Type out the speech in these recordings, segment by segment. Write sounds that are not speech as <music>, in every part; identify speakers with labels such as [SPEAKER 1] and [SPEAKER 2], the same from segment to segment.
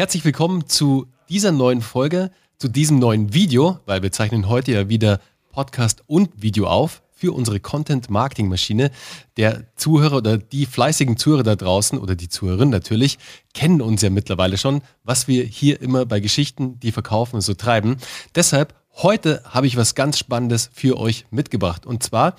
[SPEAKER 1] Herzlich willkommen zu dieser neuen Folge, zu diesem neuen Video, weil wir zeichnen heute ja wieder Podcast und Video auf für unsere Content-Marketing-Maschine. Der Zuhörer oder die fleißigen Zuhörer da draußen oder die Zuhörerinnen natürlich kennen uns ja mittlerweile schon, was wir hier immer bei Geschichten, die verkaufen, so treiben. Deshalb heute habe ich was ganz Spannendes für euch mitgebracht. Und zwar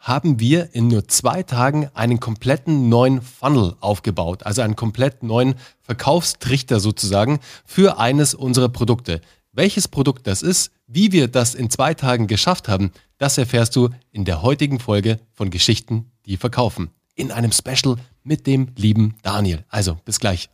[SPEAKER 1] haben wir in nur zwei Tagen einen kompletten neuen Funnel aufgebaut, also einen komplett neuen Verkaufstrichter sozusagen für eines unserer Produkte. Welches Produkt das ist, wie wir das in zwei Tagen geschafft haben, das erfährst du in der heutigen Folge von Geschichten, die verkaufen. In einem Special mit dem lieben Daniel. Also, bis gleich.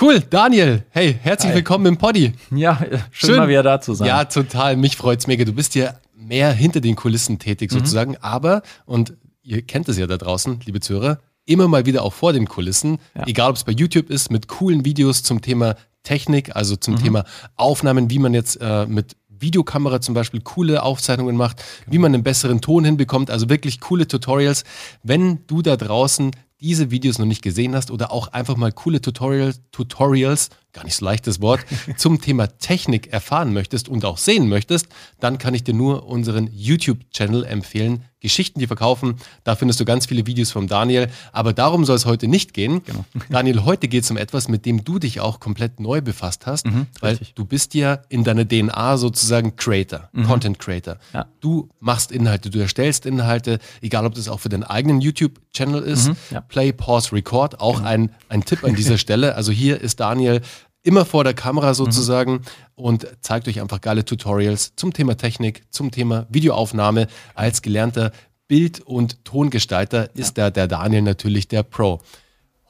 [SPEAKER 1] Cool, Daniel. Hey, herzlich Hi. willkommen im Poddy.
[SPEAKER 2] Ja, schön, schön, mal wieder da zu sein.
[SPEAKER 1] Ja, total. Mich freut's mega. Du bist ja mehr hinter den Kulissen tätig mhm. sozusagen, aber, und ihr kennt es ja da draußen, liebe Zuhörer, immer mal wieder auch vor den Kulissen, ja. egal ob es bei YouTube ist, mit coolen Videos zum Thema Technik, also zum mhm. Thema Aufnahmen, wie man jetzt äh, mit Videokamera zum Beispiel coole Aufzeichnungen macht, wie man einen besseren Ton hinbekommt, also wirklich coole Tutorials. Wenn du da draußen diese Videos noch nicht gesehen hast oder auch einfach mal coole Tutorials, Tutorials, gar nicht so leichtes Wort, <laughs> zum Thema Technik erfahren möchtest und auch sehen möchtest, dann kann ich dir nur unseren YouTube-Channel empfehlen. Geschichten, die verkaufen. Da findest du ganz viele Videos vom Daniel. Aber darum soll es heute nicht gehen. Genau. <laughs> Daniel, heute geht es um etwas, mit dem du dich auch komplett neu befasst hast, mhm, weil richtig. du bist ja in deiner DNA sozusagen Creator, mhm. Content Creator. Ja. Du machst Inhalte, du erstellst Inhalte, egal ob das auch für deinen eigenen YouTube-Channel ist. Mhm, ja. Play, Pause, Record, auch genau. ein, ein Tipp an dieser <laughs> Stelle. Also hier ist Daniel immer vor der Kamera sozusagen mhm. und zeigt euch einfach geile Tutorials zum Thema Technik, zum Thema Videoaufnahme. Als gelernter Bild- und Tongestalter ist da der Daniel natürlich der Pro.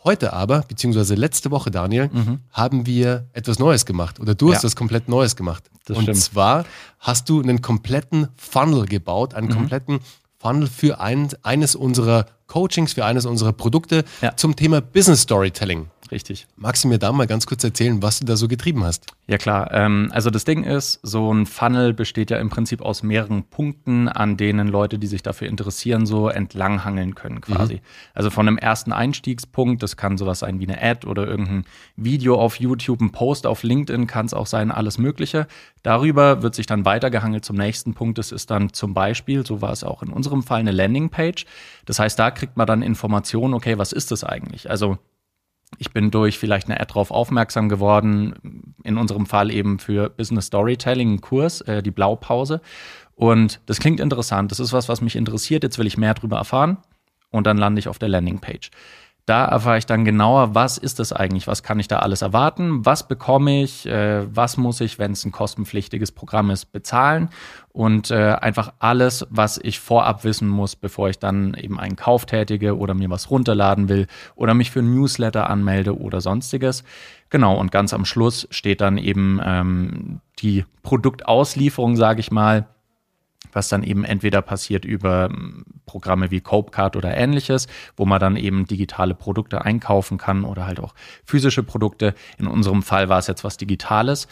[SPEAKER 1] Heute aber, beziehungsweise letzte Woche, Daniel, mhm. haben wir etwas Neues gemacht oder du hast ja. das komplett Neues gemacht. Das und stimmt. zwar hast du einen kompletten Funnel gebaut, einen mhm. kompletten Funnel für ein, eines unserer Coachings, für eines unserer Produkte ja. zum Thema Business Storytelling.
[SPEAKER 2] Richtig.
[SPEAKER 1] Magst du mir da mal ganz kurz erzählen, was du da so getrieben hast?
[SPEAKER 2] Ja klar. Ähm, also das Ding ist, so ein Funnel besteht ja im Prinzip aus mehreren Punkten, an denen Leute, die sich dafür interessieren, so entlanghangeln können quasi. Mhm. Also von einem ersten Einstiegspunkt, das kann sowas sein wie eine Ad oder irgendein Video auf YouTube, ein Post auf LinkedIn, kann es auch sein, alles Mögliche. Darüber wird sich dann weitergehangelt zum nächsten Punkt. Das ist dann zum Beispiel, so war es auch in unserem Fall, eine Landingpage. Das heißt, da kriegt man dann Informationen, okay, was ist das eigentlich? Also ich bin durch vielleicht eine Ad drauf aufmerksam geworden, in unserem Fall eben für Business Storytelling, einen Kurs, äh, die Blaupause. Und das klingt interessant, das ist was, was mich interessiert, jetzt will ich mehr darüber erfahren und dann lande ich auf der Landingpage. Da erfahre ich dann genauer, was ist das eigentlich, was kann ich da alles erwarten, was bekomme ich, äh, was muss ich, wenn es ein kostenpflichtiges Programm ist, bezahlen? Und äh, einfach alles, was ich vorab wissen muss, bevor ich dann eben einen Kauf tätige oder mir was runterladen will oder mich für ein Newsletter anmelde oder sonstiges. Genau, und ganz am Schluss steht dann eben ähm, die Produktauslieferung, sage ich mal was dann eben entweder passiert über hm, Programme wie Copecard oder ähnliches, wo man dann eben digitale Produkte einkaufen kann oder halt auch physische Produkte. In unserem Fall war es jetzt was Digitales.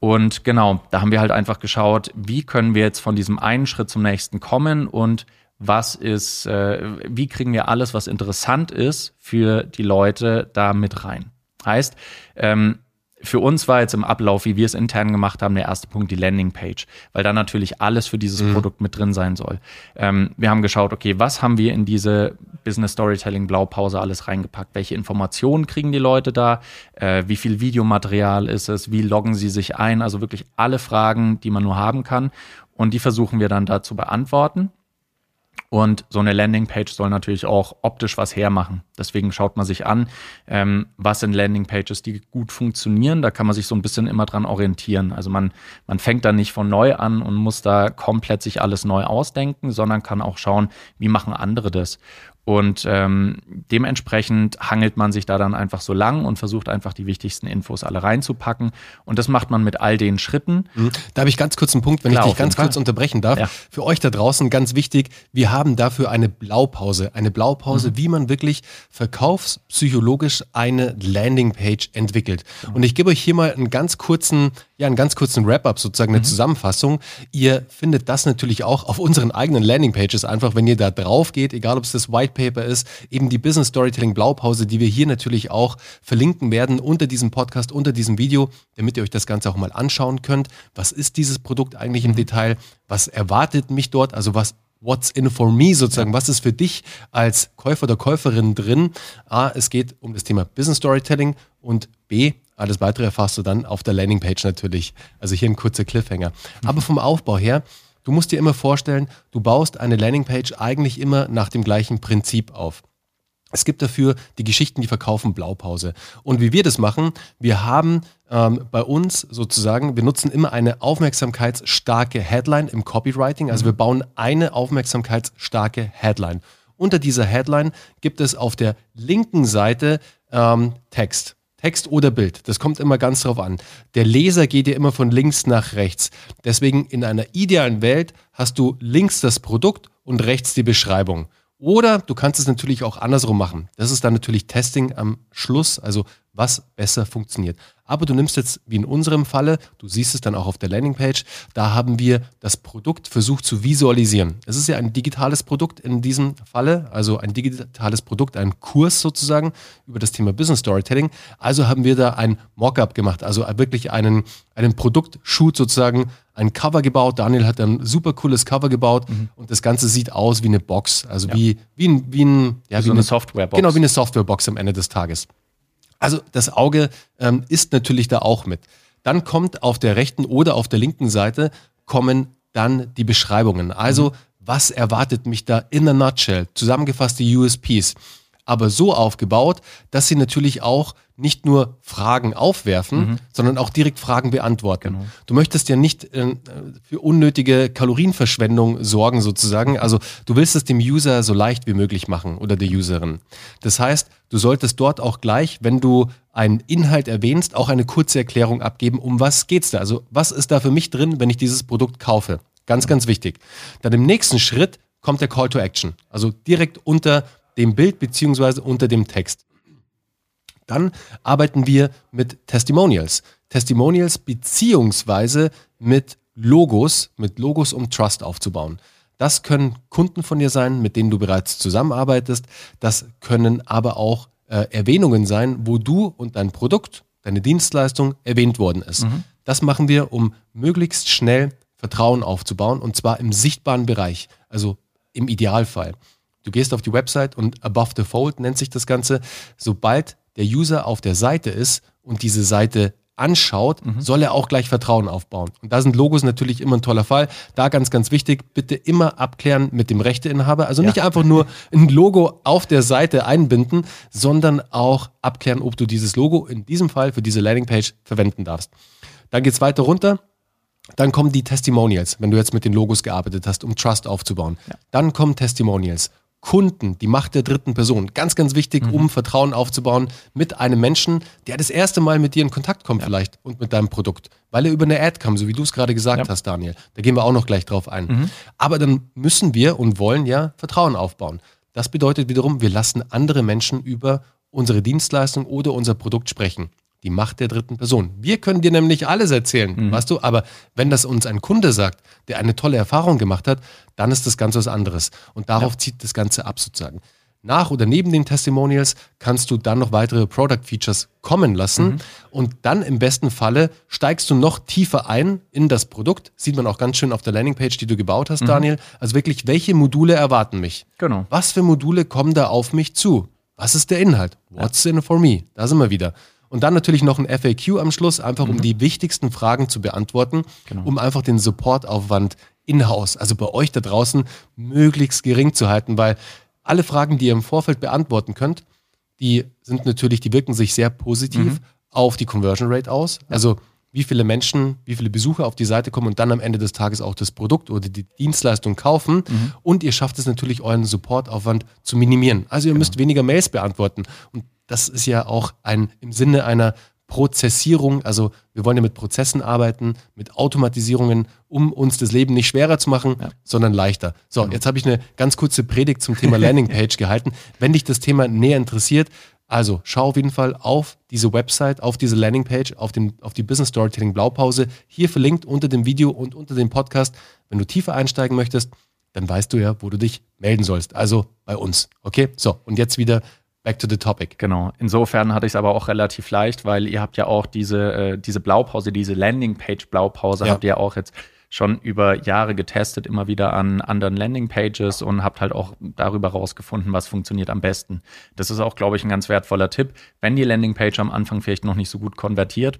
[SPEAKER 2] Und genau, da haben wir halt einfach geschaut, wie können wir jetzt von diesem einen Schritt zum nächsten kommen und was ist, äh, wie kriegen wir alles, was interessant ist für die Leute da mit rein. Heißt, ähm, für uns war jetzt im Ablauf, wie wir es intern gemacht haben, der erste Punkt die Landingpage, weil da natürlich alles für dieses mhm. Produkt mit drin sein soll. Ähm, wir haben geschaut, okay, was haben wir in diese Business Storytelling Blaupause alles reingepackt? Welche Informationen kriegen die Leute da? Äh, wie viel Videomaterial ist es? Wie loggen sie sich ein? Also wirklich alle Fragen, die man nur haben kann. Und die versuchen wir dann da zu beantworten. Und so eine Landingpage soll natürlich auch optisch was hermachen. Deswegen schaut man sich an, ähm, was sind Landingpages, die gut funktionieren. Da kann man sich so ein bisschen immer dran orientieren. Also man, man fängt da nicht von neu an und muss da komplett sich alles neu ausdenken, sondern kann auch schauen, wie machen andere das. Und ähm, dementsprechend hangelt man sich da dann einfach so lang und versucht einfach die wichtigsten Infos alle reinzupacken. Und das macht man mit all den Schritten.
[SPEAKER 1] Mhm. Da habe ich ganz kurz einen Punkt, wenn Klar, ich dich ganz kurz unterbrechen darf. Ja. Für euch da draußen ganz wichtig, wir haben dafür eine Blaupause. Eine Blaupause, mhm. wie man wirklich verkaufspsychologisch eine Landingpage entwickelt. Mhm. Und ich gebe euch hier mal einen ganz kurzen, ja, einen ganz kurzen Wrap-up, sozusagen eine mhm. Zusammenfassung. Ihr findet das natürlich auch auf unseren eigenen Landingpages einfach, wenn ihr da drauf geht, egal ob es das White Paper ist, eben die Business Storytelling Blaupause, die wir hier natürlich auch verlinken werden unter diesem Podcast, unter diesem Video, damit ihr euch das Ganze auch mal anschauen könnt. Was ist dieses Produkt eigentlich im Detail? Was erwartet mich dort? Also was What's in for me sozusagen? Was ist für dich als Käufer oder Käuferin drin? A, es geht um das Thema Business Storytelling und B, alles weitere erfährst du dann auf der Landingpage natürlich. Also hier ein kurzer Cliffhanger. Aber vom Aufbau her, du musst dir immer vorstellen, du baust eine Landingpage eigentlich immer nach dem gleichen Prinzip auf. Es gibt dafür die Geschichten, die verkaufen Blaupause. Und wie wir das machen, wir haben ähm, bei uns sozusagen, wir nutzen immer eine aufmerksamkeitsstarke Headline im Copywriting. Also wir bauen eine aufmerksamkeitsstarke Headline. Unter dieser Headline gibt es auf der linken Seite ähm, Text. Text oder Bild, das kommt immer ganz drauf an. Der Leser geht ja immer von links nach rechts. Deswegen in einer idealen Welt hast du links das Produkt und rechts die Beschreibung. Oder du kannst es natürlich auch andersrum machen. Das ist dann natürlich Testing am Schluss, also was besser funktioniert. Aber du nimmst jetzt, wie in unserem Falle, du siehst es dann auch auf der Landingpage, da haben wir das Produkt versucht zu visualisieren. Es ist ja ein digitales Produkt in diesem Falle, also ein digitales Produkt, ein Kurs sozusagen über das Thema Business Storytelling. Also haben wir da ein Mockup gemacht, also wirklich einen, einen Produktshoot sozusagen, ein Cover gebaut. Daniel hat ein super cooles Cover gebaut mhm. und das Ganze sieht aus wie eine Box, also ja. wie, wie ein, wie ein,
[SPEAKER 2] ja, wie, wie eine, eine Softwarebox.
[SPEAKER 1] Genau, wie eine Softwarebox am Ende des Tages. Also das Auge ähm, ist natürlich da auch mit. Dann kommt auf der rechten oder auf der linken Seite kommen dann die Beschreibungen. Also mhm. was erwartet mich da in a nutshell? Zusammengefasste USPs aber so aufgebaut, dass sie natürlich auch nicht nur Fragen aufwerfen, mhm. sondern auch direkt Fragen beantworten. Genau. Du möchtest ja nicht äh, für unnötige Kalorienverschwendung sorgen sozusagen. Also du willst es dem User so leicht wie möglich machen oder der Userin. Das heißt, du solltest dort auch gleich, wenn du einen Inhalt erwähnst, auch eine kurze Erklärung abgeben, um was geht's da? Also was ist da für mich drin, wenn ich dieses Produkt kaufe? Ganz, ganz wichtig. Dann im nächsten Schritt kommt der Call to Action. Also direkt unter dem Bild beziehungsweise unter dem Text. Dann arbeiten wir mit Testimonials. Testimonials beziehungsweise mit Logos, mit Logos, um Trust aufzubauen. Das können Kunden von dir sein, mit denen du bereits zusammenarbeitest. Das können aber auch äh, Erwähnungen sein, wo du und dein Produkt, deine Dienstleistung erwähnt worden ist. Mhm. Das machen wir, um möglichst schnell Vertrauen aufzubauen und zwar im sichtbaren Bereich, also im Idealfall. Du gehst auf die Website und Above the Fold nennt sich das Ganze. Sobald der User auf der Seite ist und diese Seite anschaut, mhm. soll er auch gleich Vertrauen aufbauen. Und da sind Logos natürlich immer ein toller Fall. Da ganz, ganz wichtig, bitte immer abklären mit dem Rechteinhaber. Also nicht ja. einfach nur ein Logo auf der Seite einbinden, sondern auch abklären, ob du dieses Logo in diesem Fall für diese Landingpage verwenden darfst. Dann geht es weiter runter. Dann kommen die Testimonials, wenn du jetzt mit den Logos gearbeitet hast, um Trust aufzubauen. Ja. Dann kommen Testimonials. Kunden, die Macht der dritten Person. Ganz, ganz wichtig, mhm. um Vertrauen aufzubauen mit einem Menschen, der das erste Mal mit dir in Kontakt kommt ja. vielleicht und mit deinem Produkt, weil er über eine Ad kam, so wie du es gerade gesagt ja. hast, Daniel. Da gehen wir auch noch gleich drauf ein. Mhm. Aber dann müssen wir und wollen ja Vertrauen aufbauen. Das bedeutet wiederum, wir lassen andere Menschen über unsere Dienstleistung oder unser Produkt sprechen. Die Macht der dritten Person. Wir können dir nämlich alles erzählen, mhm. weißt du, aber wenn das uns ein Kunde sagt, der eine tolle Erfahrung gemacht hat, dann ist das ganz was anderes. Und darauf ja. zieht das Ganze ab sozusagen. Nach oder neben den Testimonials kannst du dann noch weitere Product Features kommen lassen mhm. und dann im besten Falle steigst du noch tiefer ein in das Produkt. Sieht man auch ganz schön auf der Landingpage, die du gebaut hast, mhm. Daniel. Also wirklich, welche Module erwarten mich?
[SPEAKER 2] Genau.
[SPEAKER 1] Was für Module kommen da auf mich zu? Was ist der Inhalt? What's in it for me? Da sind wir wieder. Und dann natürlich noch ein FAQ am Schluss, einfach mhm. um die wichtigsten Fragen zu beantworten, genau. um einfach den Supportaufwand in-house, also bei euch da draußen, möglichst gering zu halten, weil alle Fragen, die ihr im Vorfeld beantworten könnt, die sind natürlich, die wirken sich sehr positiv mhm. auf die Conversion Rate aus. Also wie viele Menschen, wie viele Besucher auf die Seite kommen und dann am Ende des Tages auch das Produkt oder die Dienstleistung kaufen. Mhm. Und ihr schafft es natürlich, euren Supportaufwand zu minimieren. Also ihr genau. müsst weniger Mails beantworten. Und das ist ja auch ein im Sinne einer Prozessierung, also wir wollen ja mit Prozessen arbeiten, mit Automatisierungen, um uns das Leben nicht schwerer zu machen, ja. sondern leichter. So, genau. jetzt habe ich eine ganz kurze Predigt zum Thema Landingpage <laughs> gehalten. Wenn dich das Thema näher interessiert, also schau auf jeden Fall auf diese Website, auf diese Landingpage, auf, den, auf die Business Storytelling Blaupause, hier verlinkt unter dem Video und unter dem Podcast. Wenn du tiefer einsteigen möchtest, dann weißt du ja, wo du dich melden sollst. Also bei uns. Okay? So, und jetzt wieder back to the topic.
[SPEAKER 2] Genau. Insofern hatte ich es aber auch relativ leicht, weil ihr habt ja auch diese, äh, diese Blaupause, diese Landingpage-Blaupause ja. habt ihr ja auch jetzt schon über Jahre getestet, immer wieder an anderen Landingpages und habt halt auch darüber rausgefunden, was funktioniert am besten. Das ist auch, glaube ich, ein ganz wertvoller Tipp. Wenn die Landingpage am Anfang vielleicht noch nicht so gut konvertiert,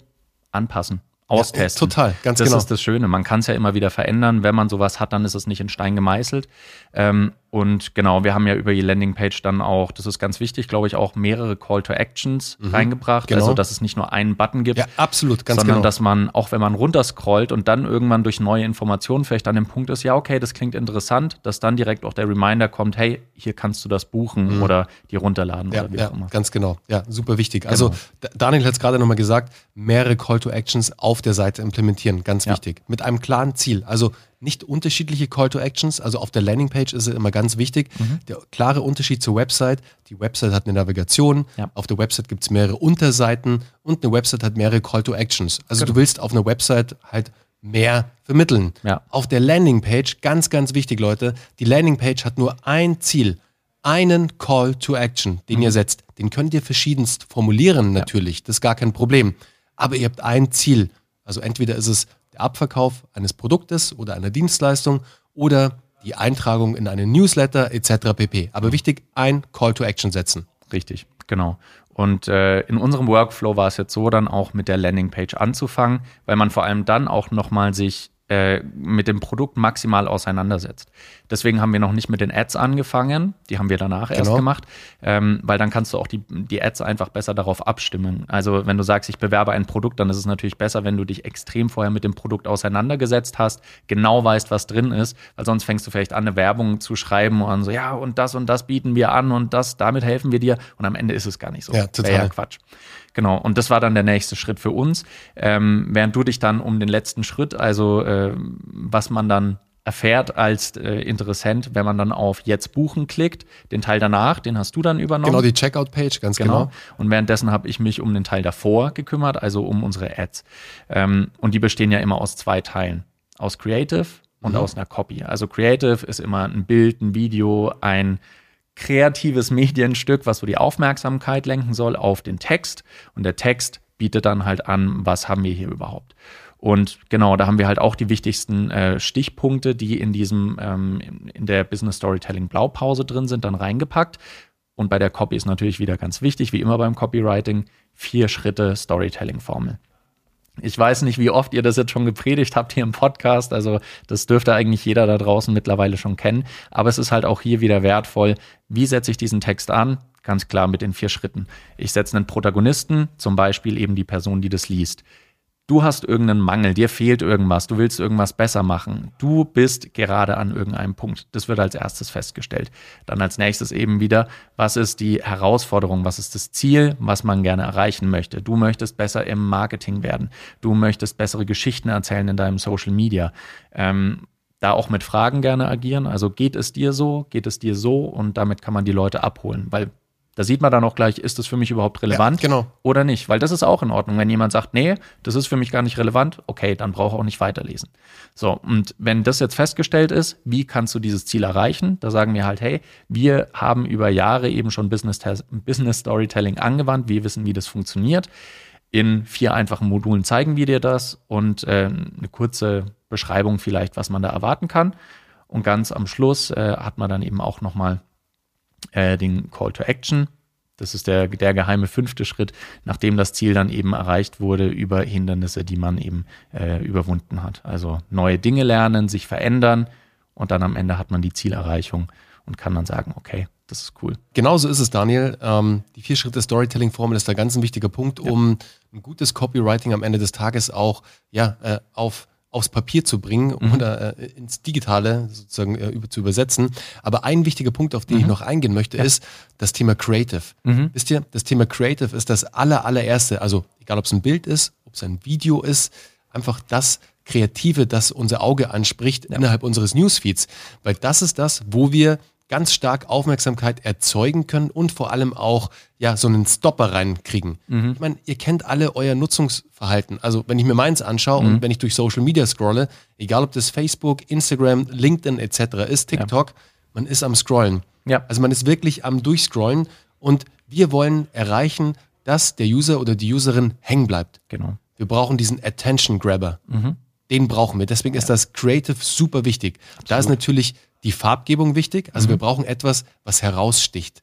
[SPEAKER 2] anpassen austesten.
[SPEAKER 1] Ja, total,
[SPEAKER 2] ganz das genau. Das ist das Schöne. Man kann es ja immer wieder verändern. Wenn man sowas hat, dann ist es nicht in Stein gemeißelt. Ähm, und genau, wir haben ja über die Landingpage dann auch, das ist ganz wichtig, glaube ich, auch mehrere Call to Actions mhm, reingebracht. Genau. Also, dass es nicht nur einen Button gibt. Ja,
[SPEAKER 1] absolut,
[SPEAKER 2] ganz sondern genau. dass man, auch wenn man runterscrollt und dann irgendwann durch neue Informationen vielleicht an dem Punkt ist, ja, okay, das klingt interessant, dass dann direkt auch der Reminder kommt, hey, hier kannst du das buchen mhm. oder die runterladen
[SPEAKER 1] ja,
[SPEAKER 2] oder wie
[SPEAKER 1] ja, auch immer. Ganz genau. Ja, super wichtig. Also, genau. Daniel hat es gerade nochmal gesagt, mehrere Call to Actions auf der Seite implementieren, ganz wichtig. Mit einem klaren Ziel. Also, nicht unterschiedliche Call to Actions. Also auf der Landingpage ist es immer ganz wichtig. Mhm. Der klare Unterschied zur Website. Die Website hat eine Navigation. Ja. Auf der Website gibt es mehrere Unterseiten und eine Website hat mehrere Call to Actions. Also genau. du willst auf einer Website halt mehr vermitteln. Ja. Auf der Landingpage, ganz, ganz wichtig, Leute, die Landingpage hat nur ein Ziel. Einen Call to Action, den mhm. ihr setzt. Den könnt ihr verschiedenst formulieren, natürlich. Ja. Das ist gar kein Problem. Aber ihr habt ein Ziel. Also entweder ist es Abverkauf eines Produktes oder einer Dienstleistung oder die Eintragung in einen Newsletter etc. pp. Aber wichtig, ein Call to Action setzen.
[SPEAKER 2] Richtig, genau. Und äh, in unserem Workflow war es jetzt so, dann auch mit der Landingpage anzufangen, weil man vor allem dann auch nochmal sich äh, mit dem Produkt maximal auseinandersetzt. Deswegen haben wir noch nicht mit den Ads angefangen, die haben wir danach genau. erst gemacht, ähm, weil dann kannst du auch die, die Ads einfach besser darauf abstimmen. Also wenn du sagst, ich bewerbe ein Produkt, dann ist es natürlich besser, wenn du dich extrem vorher mit dem Produkt auseinandergesetzt hast, genau weißt, was drin ist, weil sonst fängst du vielleicht an, eine Werbung zu schreiben und so, ja, und das und das bieten wir an und das, damit helfen wir dir und am Ende ist es gar nicht so.
[SPEAKER 1] Ja, total. Ja
[SPEAKER 2] Quatsch. Genau, und das war dann der nächste Schritt für uns. Ähm, während du dich dann um den letzten Schritt, also äh, was man dann erfährt als äh, Interessent, wenn man dann auf Jetzt buchen klickt. Den Teil danach, den hast du dann übernommen.
[SPEAKER 1] Genau, die Checkout-Page, ganz genau. genau.
[SPEAKER 2] Und währenddessen habe ich mich um den Teil davor gekümmert, also um unsere Ads. Ähm, und die bestehen ja immer aus zwei Teilen. Aus Creative und mhm. aus einer Copy. Also Creative ist immer ein Bild, ein Video, ein kreatives Medienstück, was so die Aufmerksamkeit lenken soll auf den Text. Und der Text bietet dann halt an, was haben wir hier überhaupt. Und genau, da haben wir halt auch die wichtigsten äh, Stichpunkte, die in diesem, ähm, in der Business Storytelling Blaupause drin sind, dann reingepackt. Und bei der Copy ist natürlich wieder ganz wichtig, wie immer beim Copywriting, vier Schritte Storytelling-Formel. Ich weiß nicht, wie oft ihr das jetzt schon gepredigt habt hier im Podcast. Also das dürfte eigentlich jeder da draußen mittlerweile schon kennen. Aber es ist halt auch hier wieder wertvoll. Wie setze ich diesen Text an? Ganz klar mit den vier Schritten. Ich setze einen Protagonisten, zum Beispiel eben die Person, die das liest. Du hast irgendeinen Mangel, dir fehlt irgendwas, du willst irgendwas besser machen. Du bist gerade an irgendeinem Punkt. Das wird als erstes festgestellt. Dann als nächstes eben wieder, was ist die Herausforderung, was ist das Ziel, was man gerne erreichen möchte. Du möchtest besser im Marketing werden. Du möchtest bessere Geschichten erzählen in deinem Social Media. Ähm, da auch mit Fragen gerne agieren. Also geht es dir so, geht es dir so und damit kann man die Leute abholen, weil da sieht man dann auch gleich, ist das für mich überhaupt relevant
[SPEAKER 1] ja, genau.
[SPEAKER 2] oder nicht? Weil das ist auch in Ordnung. Wenn jemand sagt, nee, das ist für mich gar nicht relevant, okay, dann brauche ich auch nicht weiterlesen. So, und wenn das jetzt festgestellt ist, wie kannst du dieses Ziel erreichen? Da sagen wir halt, hey, wir haben über Jahre eben schon Business, Business Storytelling angewandt, wir wissen, wie das funktioniert. In vier einfachen Modulen zeigen wir dir das und äh, eine kurze Beschreibung vielleicht, was man da erwarten kann. Und ganz am Schluss äh, hat man dann eben auch nochmal äh, den Call to Action. Das ist der, der geheime fünfte Schritt, nachdem das Ziel dann eben erreicht wurde über Hindernisse, die man eben äh, überwunden hat. Also neue Dinge lernen, sich verändern und dann am Ende hat man die Zielerreichung und kann dann sagen, okay, das ist cool.
[SPEAKER 1] Genauso ist es, Daniel. Ähm, die vier Schritte Storytelling-Formel ist da ganz ein wichtiger Punkt, ja. um ein gutes Copywriting am Ende des Tages auch ja, äh, auf aufs Papier zu bringen mhm. oder äh, ins Digitale sozusagen äh, über, zu übersetzen. Aber ein wichtiger Punkt, auf den mhm. ich noch eingehen möchte, ja. ist das Thema Creative. Mhm. Wisst ihr, das Thema Creative ist das aller, allererste, also egal ob es ein Bild ist, ob es ein Video ist, einfach das Kreative, das unser Auge anspricht ja. innerhalb unseres Newsfeeds. Weil das ist das, wo wir ganz stark Aufmerksamkeit erzeugen können und vor allem auch ja so einen Stopper reinkriegen. Mhm. Ich meine, ihr kennt alle euer Nutzungsverhalten. Also wenn ich mir meins anschaue mhm. und wenn ich durch Social Media scrolle, egal ob das Facebook, Instagram, LinkedIn etc. ist, TikTok, ja. man ist am Scrollen. Ja. Also man ist wirklich am Durchscrollen und wir wollen erreichen, dass der User oder die Userin hängen bleibt.
[SPEAKER 2] Genau.
[SPEAKER 1] Wir brauchen diesen Attention Grabber. Mhm. Den brauchen wir. Deswegen ja. ist das Creative super wichtig. Absolut. Da ist natürlich die Farbgebung wichtig. Also mhm. wir brauchen etwas, was heraussticht.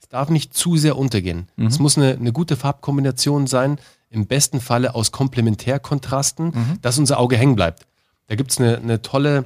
[SPEAKER 1] Es darf nicht zu sehr untergehen. Mhm. Es muss eine, eine, gute Farbkombination sein, im besten Falle aus Komplementärkontrasten, mhm. dass unser Auge hängen bleibt. Da gibt es eine, eine, tolle,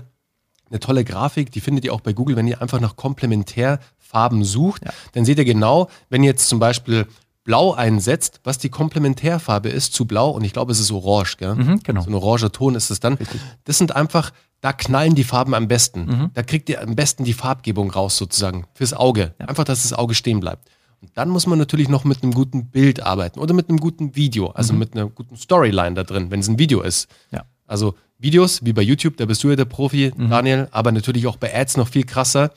[SPEAKER 1] eine tolle Grafik, die findet ihr auch bei Google, wenn ihr einfach nach Komplementärfarben sucht. Ja. Dann seht ihr genau, wenn ihr jetzt zum Beispiel Blau einsetzt, was die Komplementärfarbe ist zu Blau, und ich glaube, es ist orange, gell? Mhm, genau. So ein oranger Ton ist es dann. Richtig. Das sind einfach da knallen die Farben am besten. Mhm. Da kriegt ihr am besten die Farbgebung raus sozusagen fürs Auge. Ja. Einfach, dass das Auge stehen bleibt. Und dann muss man natürlich noch mit einem guten Bild arbeiten oder mit einem guten Video, also mhm. mit einer guten Storyline da drin, wenn es ein Video ist. Ja. Also Videos, wie bei YouTube, da bist du ja der Profi, mhm. Daniel, aber natürlich auch bei Ads noch viel krasser.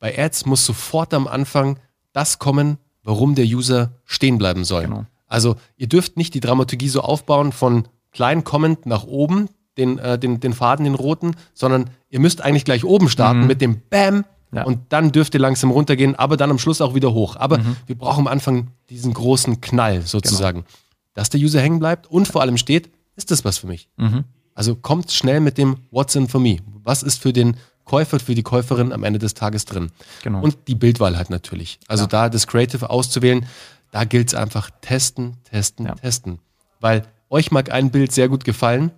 [SPEAKER 1] Bei Ads muss sofort am Anfang das kommen, warum der User stehen bleiben soll. Genau. Also ihr dürft nicht die Dramaturgie so aufbauen von klein kommend nach oben, den, äh, den, den Faden, den roten, sondern ihr müsst eigentlich gleich oben starten mhm. mit dem Bam ja. und dann dürft ihr langsam runtergehen, aber dann am Schluss auch wieder hoch. Aber mhm. wir brauchen am Anfang diesen großen Knall sozusagen, genau. dass der User hängen bleibt und vor allem steht, ist das was für mich? Mhm. Also kommt schnell mit dem What's in for me? Was ist für den Käufer, für die Käuferin am Ende des Tages drin? Genau. Und die Bildwahl halt natürlich. Also ja. da das Creative auszuwählen, da gilt es einfach testen, testen, ja. testen. Weil euch mag ein Bild sehr gut gefallen,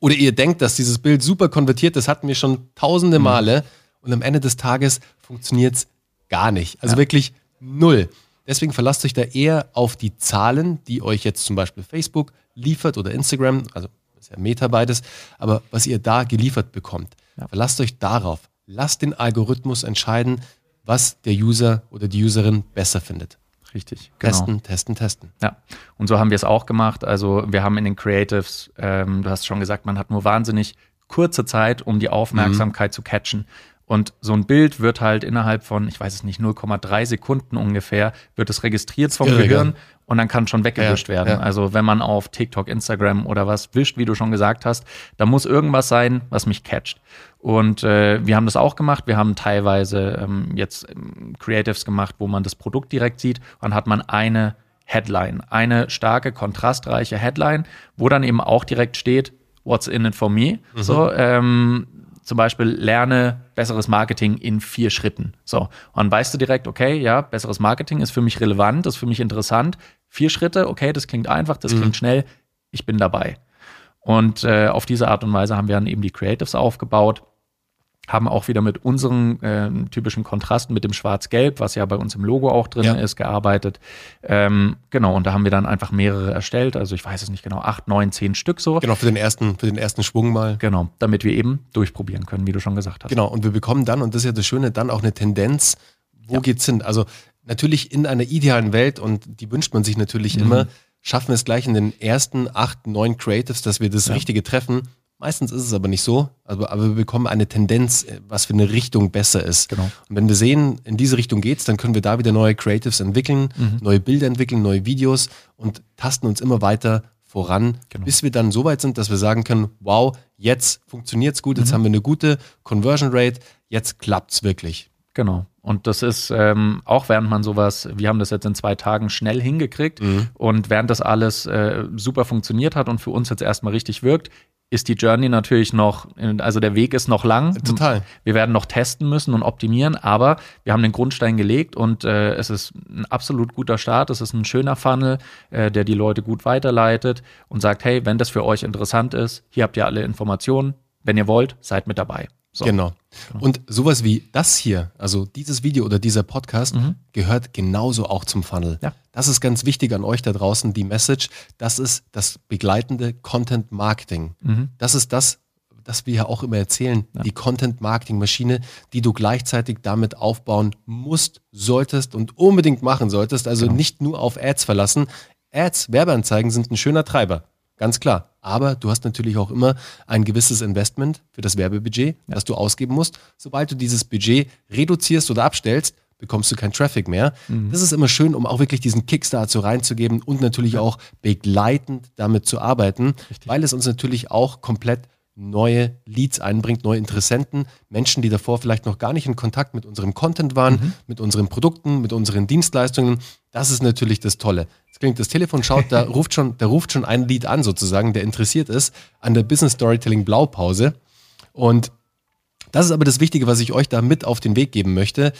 [SPEAKER 1] oder ihr denkt, dass dieses Bild super konvertiert, das hatten wir schon tausende mhm. Male und am Ende des Tages funktioniert es gar nicht. Also ja. wirklich null. Deswegen verlasst euch da eher auf die Zahlen, die euch jetzt zum Beispiel Facebook liefert oder Instagram, also ist ja Meta beides, aber was ihr da geliefert bekommt. Ja. Verlasst euch darauf. Lasst den Algorithmus entscheiden, was der User oder die Userin besser findet.
[SPEAKER 2] Richtig.
[SPEAKER 1] Genau. Testen, testen, testen.
[SPEAKER 2] Ja, und so haben wir es auch gemacht. Also wir haben in den Creatives, ähm, du hast schon gesagt, man hat nur wahnsinnig kurze Zeit, um die Aufmerksamkeit mhm. zu catchen. Und so ein Bild wird halt innerhalb von, ich weiß es nicht, 0,3 Sekunden ungefähr, wird es registriert vom Irre, Gehirn und dann kann schon weggewischt ja, werden. Ja. Also wenn man auf TikTok, Instagram oder was wischt, wie du schon gesagt hast, da muss irgendwas sein, was mich catcht. Und äh, wir haben das auch gemacht. Wir haben teilweise ähm, jetzt ähm, Creatives gemacht, wo man das Produkt direkt sieht und hat man eine Headline, eine starke, kontrastreiche Headline, wo dann eben auch direkt steht, What's in it for me? Mhm. So, ähm, zum Beispiel lerne besseres Marketing in vier Schritten. So, und dann weißt du direkt, okay, ja, besseres Marketing ist für mich relevant, ist für mich interessant. Vier Schritte, okay, das klingt einfach, das mhm. klingt schnell, ich bin dabei. Und äh, auf diese Art und Weise haben wir dann eben die Creatives aufgebaut haben auch wieder mit unseren äh, typischen Kontrasten, mit dem Schwarz-Gelb, was ja bei uns im Logo auch drin ja. ist, gearbeitet. Ähm, genau, und da haben wir dann einfach mehrere erstellt. Also ich weiß es nicht genau, acht, neun, zehn Stück so.
[SPEAKER 1] Genau, für den ersten, für den ersten Schwung mal.
[SPEAKER 2] Genau, damit wir eben durchprobieren können, wie du schon gesagt hast.
[SPEAKER 1] Genau, und wir bekommen dann, und das ist ja das Schöne, dann auch eine Tendenz, wo ja. geht's hin? Also natürlich in einer idealen Welt, und die wünscht man sich natürlich mhm. immer, schaffen wir es gleich in den ersten acht, neun Creatives, dass wir das ja. Richtige treffen. Meistens ist es aber nicht so, aber, aber wir bekommen eine Tendenz, äh, was für eine Richtung besser ist. Genau. Und wenn wir sehen, in diese Richtung geht's, dann können wir da wieder neue Creatives entwickeln, mhm. neue Bilder entwickeln, neue Videos und tasten uns immer weiter voran, genau. bis wir dann so weit sind, dass wir sagen können, wow, jetzt funktioniert's gut, jetzt mhm. haben wir eine gute Conversion Rate, jetzt klappt's wirklich.
[SPEAKER 2] Genau. Und das ist ähm, auch während man sowas, wir haben das jetzt in zwei Tagen schnell hingekriegt mhm. und während das alles äh, super funktioniert hat und für uns jetzt erstmal richtig wirkt, ist die Journey natürlich noch, also der Weg ist noch lang.
[SPEAKER 1] Total.
[SPEAKER 2] Wir werden noch testen müssen und optimieren, aber wir haben den Grundstein gelegt und äh, es ist ein absolut guter Start. Es ist ein schöner Funnel, äh, der die Leute gut weiterleitet und sagt, hey, wenn das für euch interessant ist, hier habt ihr alle Informationen. Wenn ihr wollt, seid mit dabei.
[SPEAKER 1] So. Genau. genau. Und sowas wie das hier, also dieses Video oder dieser Podcast, mhm. gehört genauso auch zum Funnel. Ja. Das ist ganz wichtig an euch da draußen, die Message. Das ist das begleitende Content Marketing. Mhm. Das ist das, das wir ja auch immer erzählen, ja. die Content Marketing Maschine, die du gleichzeitig damit aufbauen musst, solltest und unbedingt machen solltest. Also genau. nicht nur auf Ads verlassen. Ads, Werbeanzeigen sind ein schöner Treiber. Ganz klar. Aber du hast natürlich auch immer ein gewisses Investment für das Werbebudget, ja. das du ausgeben musst. Sobald du dieses Budget reduzierst oder abstellst, bekommst du keinen Traffic mehr. Mhm. Das ist immer schön, um auch wirklich diesen Kickstart so reinzugeben und natürlich ja. auch begleitend damit zu arbeiten, Richtig. weil es uns natürlich auch komplett neue Leads einbringt, neue Interessenten, Menschen, die davor vielleicht noch gar nicht in Kontakt mit unserem Content waren, mhm. mit unseren Produkten, mit unseren Dienstleistungen. Das ist natürlich das Tolle. Jetzt klingt das Telefon, schaut, da <laughs> ruft schon, da ruft schon ein Lead an sozusagen, der interessiert ist an der Business Storytelling Blaupause. Und das ist aber das Wichtige, was ich euch da mit auf den Weg geben möchte.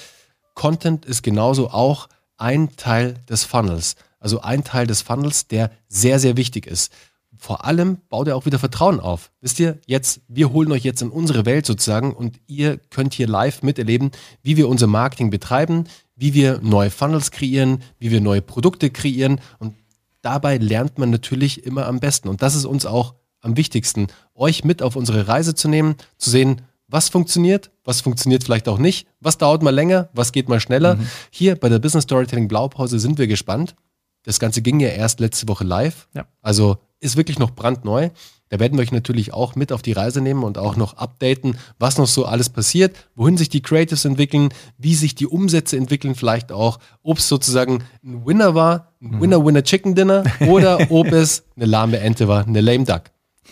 [SPEAKER 1] Content ist genauso auch ein Teil des Funnels. Also ein Teil des Funnels, der sehr, sehr wichtig ist vor allem baut er auch wieder Vertrauen auf. Wisst ihr, jetzt, wir holen euch jetzt in unsere Welt sozusagen und ihr könnt hier live miterleben, wie wir unser Marketing betreiben, wie wir neue Funnels kreieren, wie wir neue Produkte kreieren und dabei lernt man natürlich immer am besten. Und das ist uns auch am wichtigsten, euch mit auf unsere Reise zu nehmen, zu sehen, was funktioniert, was funktioniert vielleicht auch nicht, was dauert mal länger, was geht mal schneller. Mhm. Hier bei der Business Storytelling Blaupause sind wir gespannt. Das Ganze ging ja erst letzte Woche live. Ja. Also ist wirklich noch brandneu. Da werden wir euch natürlich auch mit auf die Reise nehmen und auch noch updaten, was noch so alles passiert, wohin sich die Creatives entwickeln, wie sich die Umsätze entwickeln, vielleicht auch, ob es sozusagen ein Winner war, ein Winner-Winner-Chicken-Dinner <laughs> oder ob es eine lahme Ente war, eine lame Duck.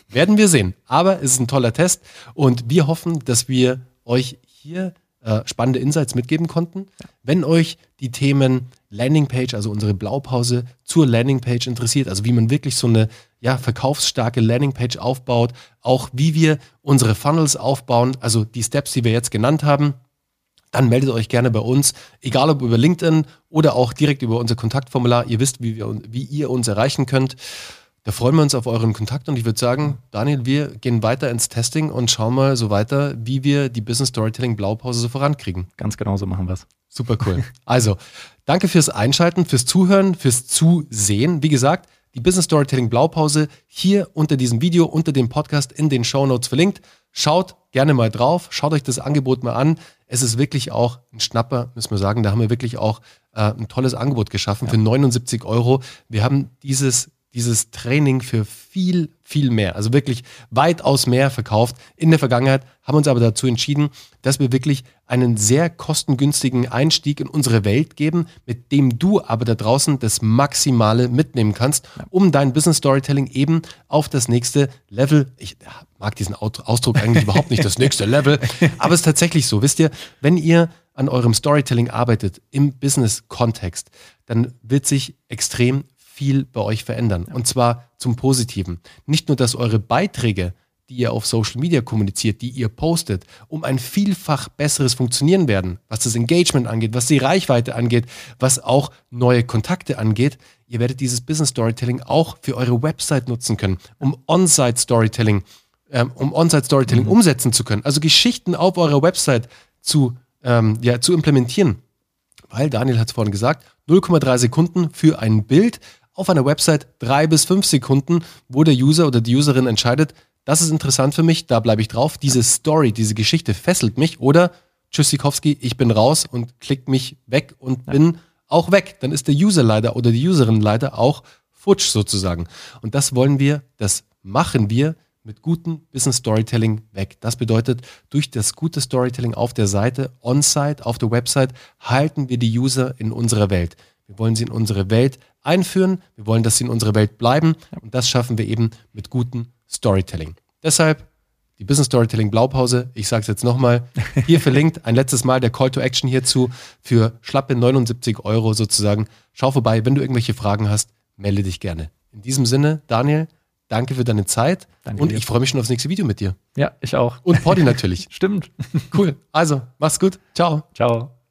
[SPEAKER 1] Werden wir sehen. Aber es ist ein toller Test und wir hoffen, dass wir euch hier äh, spannende Insights mitgeben konnten. Wenn euch die Themen Landingpage, also unsere Blaupause zur Landingpage interessiert, also wie man wirklich so eine ja, verkaufsstarke Landingpage aufbaut, auch wie wir unsere Funnels aufbauen, also die Steps, die wir jetzt genannt haben, dann meldet euch gerne bei uns, egal ob über LinkedIn oder auch direkt über unser Kontaktformular. Ihr wisst, wie, wir, wie ihr uns erreichen könnt. Da freuen wir uns auf euren Kontakt und ich würde sagen, Daniel, wir gehen weiter ins Testing und schauen mal so weiter, wie wir die Business Storytelling Blaupause so vorankriegen.
[SPEAKER 2] Ganz genau so machen wir es.
[SPEAKER 1] Super cool. Also, danke fürs Einschalten, fürs Zuhören, fürs Zusehen. Wie gesagt, die Business Storytelling Blaupause hier unter diesem Video, unter dem Podcast in den Show Notes verlinkt. Schaut gerne mal drauf, schaut euch das Angebot mal an. Es ist wirklich auch ein Schnapper, müssen wir sagen. Da haben wir wirklich auch äh, ein tolles Angebot geschaffen ja. für 79 Euro. Wir haben dieses dieses Training für viel, viel mehr, also wirklich weitaus mehr verkauft. In der Vergangenheit, haben uns aber dazu entschieden, dass wir wirklich einen sehr kostengünstigen Einstieg in unsere Welt geben, mit dem du aber da draußen das Maximale mitnehmen kannst, um dein Business Storytelling eben auf das nächste Level, ich mag diesen Ausdruck eigentlich überhaupt nicht, das nächste Level, <laughs> aber es ist tatsächlich so, wisst ihr, wenn ihr an eurem Storytelling arbeitet im Business-Kontext, dann wird sich extrem viel bei euch verändern. Und zwar zum Positiven. Nicht nur, dass eure Beiträge, die ihr auf Social Media kommuniziert, die ihr postet, um ein vielfach besseres Funktionieren werden, was das Engagement angeht, was die Reichweite angeht, was auch neue Kontakte angeht. Ihr werdet dieses Business Storytelling auch für eure Website nutzen können, um On-Site Storytelling, ähm, um On-Site Storytelling mhm. umsetzen zu können. Also Geschichten auf eurer Website zu, ähm, ja, zu implementieren. Weil Daniel hat es vorhin gesagt, 0,3 Sekunden für ein Bild, auf einer Website drei bis fünf Sekunden, wo der User oder die Userin entscheidet, das ist interessant für mich, da bleibe ich drauf. Diese Story, diese Geschichte fesselt mich oder Tschüssikowski, ich bin raus und klick mich weg und ja. bin auch weg. Dann ist der User leider oder die Userin leider auch futsch sozusagen. Und das wollen wir, das machen wir mit gutem Business Storytelling weg. Das bedeutet, durch das gute Storytelling auf der Seite, on-site, auf der Website, halten wir die User in unserer Welt. Wir wollen sie in unsere Welt einführen. Wir wollen, dass sie in unserer Welt bleiben. Und das schaffen wir eben mit gutem Storytelling. Deshalb die Business Storytelling Blaupause. Ich sage es jetzt nochmal. Hier verlinkt ein letztes Mal der Call to Action hierzu für schlappe 79 Euro sozusagen. Schau vorbei. Wenn du irgendwelche Fragen hast, melde dich gerne. In diesem Sinne, Daniel, danke für deine Zeit. Danke und dir. ich freue mich schon aufs nächste Video mit dir.
[SPEAKER 2] Ja, ich auch.
[SPEAKER 1] Und Poddy natürlich. <laughs>
[SPEAKER 2] Stimmt.
[SPEAKER 1] Cool. Also, mach's gut. Ciao.
[SPEAKER 2] Ciao.